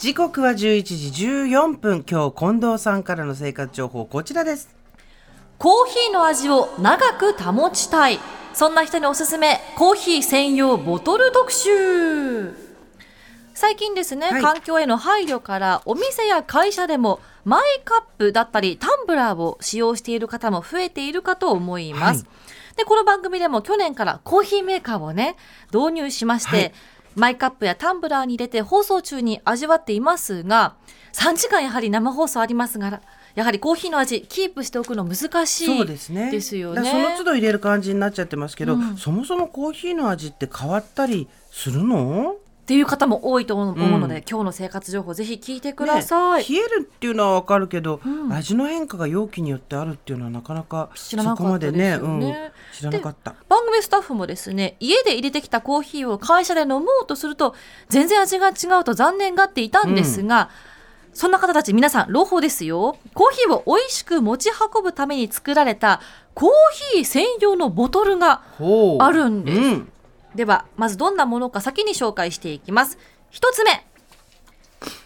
時刻は11時14分。今日近藤さんからの生活情報こちらです。コーヒーの味を長く保ちたい。そんな人におすすめ。コーヒー専用ボトル特集。最近ですね、はい。環境への配慮からお店や会社でもマイカップだったりタンブラーを使用している方も増えているかと思います、はい。でこの番組でも去年からコーヒーメーカーをね導入しまして、はいマイカップやタンブラーに入れて放送中に味わっていますが3時間やはり生放送ありますがやはりコーヒーの味キープしておくの難しいそうですね。ですよだねその都度入れる感じになっちゃってますけど、うん。そもそもコーヒーの味って変わったりするの？っていう方も多いと思うので、うん今日の生活情報ぜひ聞いてください、ね冷えるっていうのはわかるけど、うん。味の変化が容器によってあるっていうのはなかなか知らなかったそこまでねうん、知らなかった。番組スタッフもですね家で入れてきたコーヒーを会社で飲もうとすると全然味が違うと残念がっていたんですが、そんな方たち皆さん朗報ですよ。コーヒーを美味しく持ち運ぶために作られたコーヒー専用のボトルがあるんです。うんではまずどんなものか先に紹介していきます。一つ目。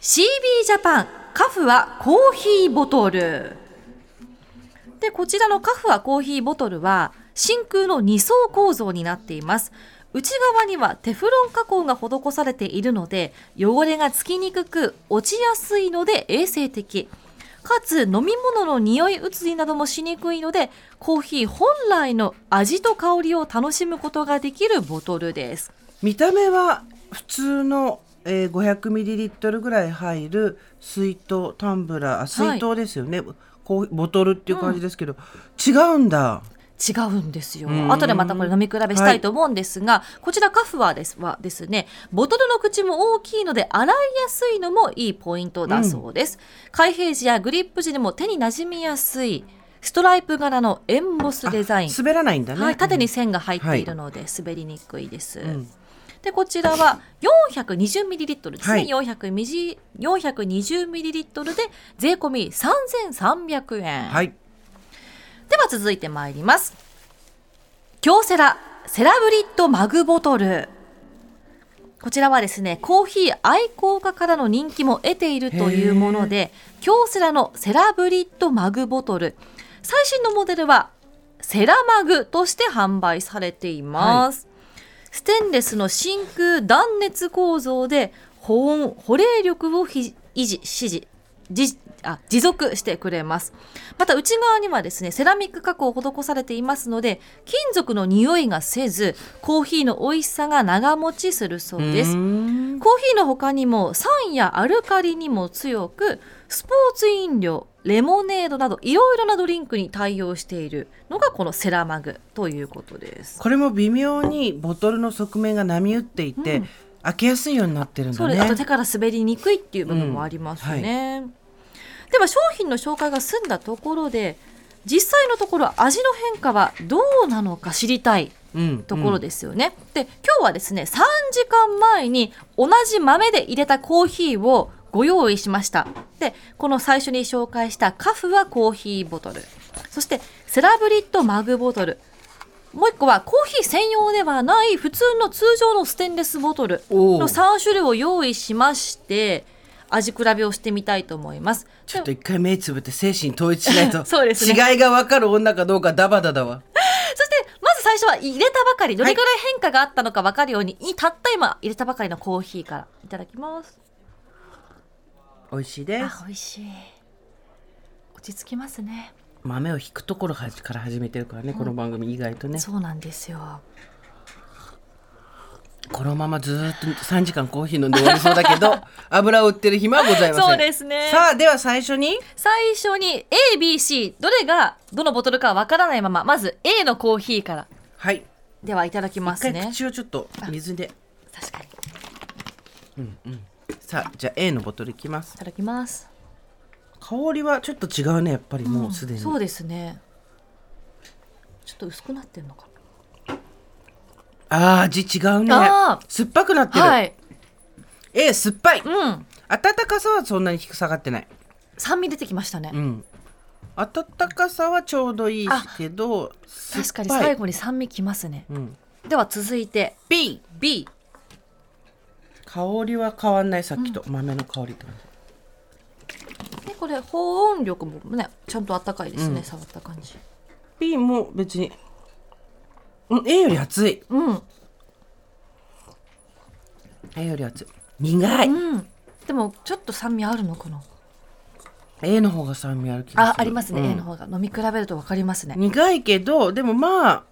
CB ジャパンカフはコーヒーボトル。でこちらのカフはコーヒーボトルは真空の2層構造になっています。内側にはテフロン加工が施されているので汚れがつきにくく落ちやすいので衛生的。かつ飲み物の匂い移りなどもしにくいのでコーヒー本来の味と香りを楽しむことができるボトルです。見た目は普通の、えー、500ml ぐらい入る水筒タンブラーあ水筒ですよね、こうボトルっていう感じですけど、違うんだ違うんですよ。うん。後でまたこれ飲み比べしたいと思うんですが、こちらカフはですはですねボトルの口も大きいので洗いやすいのもいいポイントだそうです、開閉時やグリップ時でも手に馴染みやすいストライプ柄のエンボスデザイン。滑らないんだね、はい、縦に線が入っているので滑りにくいです。ん。でこちらは 420ml ですね、はい。400ミリ 420ml で税込み3300円、はいでは続いてまいります。京セラセラブリッドマグボトル。こちらはですねコーヒー愛好家からの人気も得ているというもので京セラのセラブリッドマグボトル。最新のモデルはセラマグとして販売されています、ステンレスの真空断熱構造で保温保冷力をひ維持支持じあ持続してくれます。また内側にはですねセラミック加工を施されていますので金属の匂いがせずコーヒーの美味しさが長持ちするそうです。コーヒーの他にも酸やアルカリにも強くスポーツ飲料レモネードなどいろいろなドリンクに対応しているのがこのセラマグということです。これも微妙にボトルの側面が波打っていて、うん。開けやすいようになってるんだね。あと手から滑りにくいっていう部分もありますね、では商品の紹介が済んだところで実際のところ味の変化はどうなのか知りたいうんところですよね、で今日はですね3時間前に同じ豆で入れたコーヒーをご用意しました。でこの最初に紹介したカフはコーヒーボトル。そしてセラブリッドマグボトル。もう一個はコーヒー専用ではない普通の通常のステンレスボトルの3種類を用意しまして味比べをしてみたいと思います。ちょっと一回目つぶって精神統一しないと。そうですね。違いが分かる女かどうかダバダだわ そしてまず最初は入れたばかり。どれくらい変化があったのか分かるように、いたった今入れたばかりのコーヒーから。いただきます。美味しいです。あ美味しい。落ち着きますね。豆を引くところから始めてるからね、この番組意外とね。そうなんですよこのままずーっと3時間コーヒー飲んで終わりそうだけど 油を売ってる暇はございません。そうですね。さあでは最初に？最初に ABC どれがどのボトルかわからないまままず A のコーヒーから。はい。ではいただきま一回すね口をちょっと水で。確かに。いさあじゃあ A のボトルいきます。ただきます。香りはちょっと違うねやっぱりもうすでに、そうですね。ちょっと薄くなってるのかあー味違うね。あー。酸っぱくなってる、はい。A 酸っぱい。うん。温かさはそんなに低く下がってない。酸味出てきましたね、うん。温かさはちょうどいいけど確かに酸っぱい。最後に酸味きますね。うん、では続いて。B B 香りは変わんないさっきと、豆の香りって感じ。でこれ保温力もねちゃんとあったかいですね、うん。触った感じ。B も別にうん A より熱い。うん。A より熱い。苦い、うん。でもちょっと酸味あるのかな？A の方が酸味ある気がする。あありますね、うん。A の方が。飲み比べると分かりますね。苦いけどでもまあ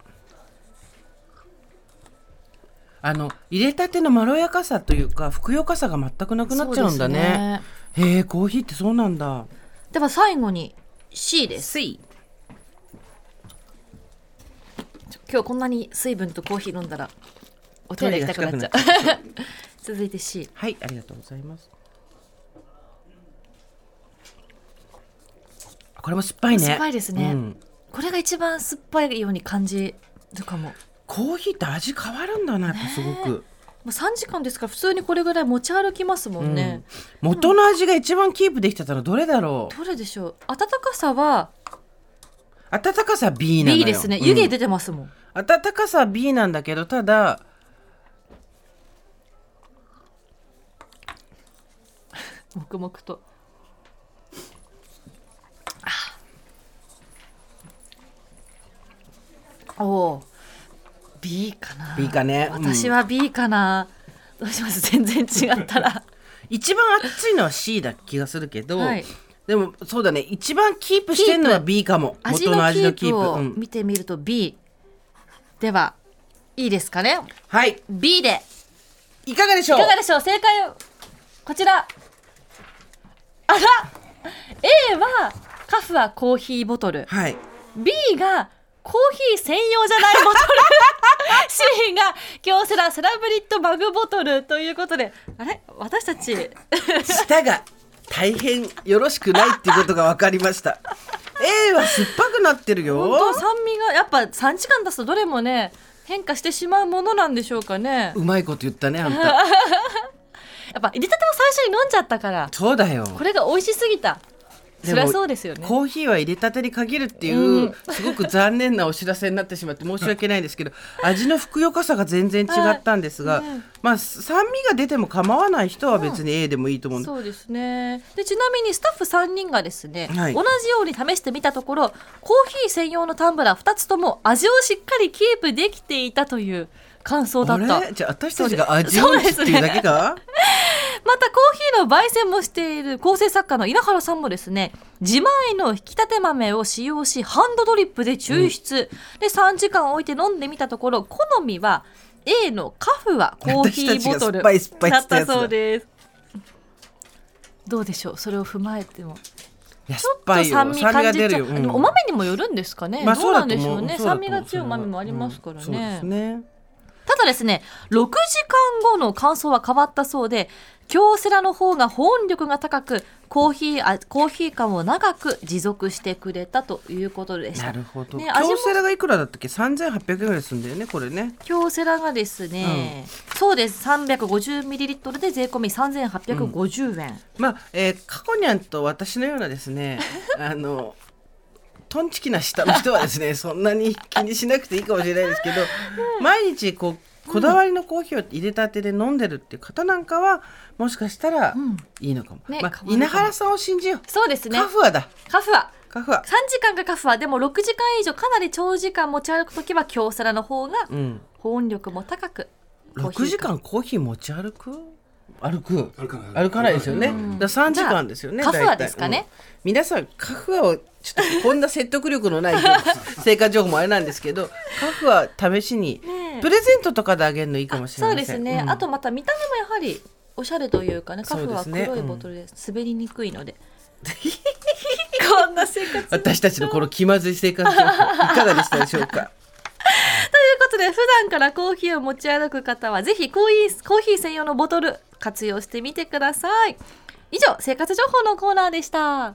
あの入れたてのまろやかさというかふくよかさが全くなくなっちゃうんだね。へえコーヒーってそうなんだ。では最後に C です。水今日こんなに水分とコーヒー飲んだらお手洗い行きたくなっちゃう。続いて C はいありがとうございます。これも酸っぱいね。酸っぱいですね。うん。これが一番酸っぱいように感じるかも。もコーヒーって味変わるんだなやっぱすごく、う3時間ですから普通にこれぐらい持ち歩きますもんね、元の味が一番キープできてたのどれだろう。どれでしょう。温かさは温かさ B なのよ。B ですね。うん。湯気出てますもん、温かさは B なんだけどただ 黙々と。あ。おお B かな。B かね。うん。私は B かな、どうします？全然違ったら。一番熱いのは C だ気がするけど、はいでもそうだね。一番キープしてんのは B かも。味元の味のキープ。を見てみると B、ではいいですかね？はい。B で。いかがでしょう？いかがでしょう？正解をこちら。あら！A はカフアコーヒーボトル。はい。B がコーヒー専用じゃないボトル。C が京セラセラブリッドマグボトルということで。あれ？私たち。舌が大変よろしくないっていうことが分かりました。A は酸っぱくなってるよ。本当酸味がやっぱ3時間出すとどれもね変化してしまうものなんでしょうかね。うまいこと言ったねあんた。やっぱ入れたてを最初に飲んじゃったから。そうだよ。これが美味しすぎたそりゃそうですよね。コーヒーは入れたてに限るっていう、うん。すごく残念なお知らせになってしまって申し訳ないんですけど味のふくよかさが全然違ったんですが、はい。うんまあ酸味が出ても構わない人は別に A でもいいと思うんで。そうですね。でちなみにスタッフ3人がですね、はい。同じように試してみたところコーヒー専用のタンブラー2つとも味をしっかりキープできていたという感想だった。じゃあ私たちが味音痴っていうだけか？またコーヒーの焙煎もしている構成作家の稲原さんもですね自前の引き立て豆を使用しハンドドリップで抽出、で3時間置いて飲んでみたところ好みは A のカフアコーヒーボトルだ。ったそうです。どうでしょう？それを踏まえても。ちょっと酸味感じちゃう、うん。お豆にもよるんですかね、まあどうなんでしょそうね酸味が強い豆もありますからね,、うん。ね。ただですね6時間後の感想は変わったそうで京セラの方が保温力が高くコーヒーあコーヒー感を長く持続してくれたということでした。なるほど、ね京セラがいくらだったっけ？3800円ぐらいするんだよねこれね。京セラがですね、そうです。350ml で税込み3850円、まあ、えー、過去にゃんと私のようなですね あのトンチキな舌の人はですねそんなに気にしなくていいかもしれないですけど、毎日こうこだわりのコーヒーを入れたてで飲んでるっていう方なんかはもしかしたらうん。いいのかも、ねまあ、稲原さんを信じよう。そうですね。カフアだ。カフア。カフア。3時間がカフア。でも6時間以上かなり長時間持ち歩くときは京セラの方がうん。保温力も高く6時間コーヒー持ち歩く？歩く。歩かない。ですよね、うん。だから3時間ですよねカフア大体。ですかね。うん。皆さんカフアをちょっとこんな説得力のない 生活情報もあれなんですけどカフア試しにねえプレゼントとかであげるのいいかもしれそうません。ですね、うん。あとまた見た目もやはりおしゃれというかねカフは黒いボトルで滑りにくいので、こんな生活。という私たちのこの気まずい生活いかがでしたでしょうか？ことで普段からコーヒーを持ち歩く方はぜひコーヒーコーヒー専用のボトル活用してみてください。以上生活情報のコーナーでした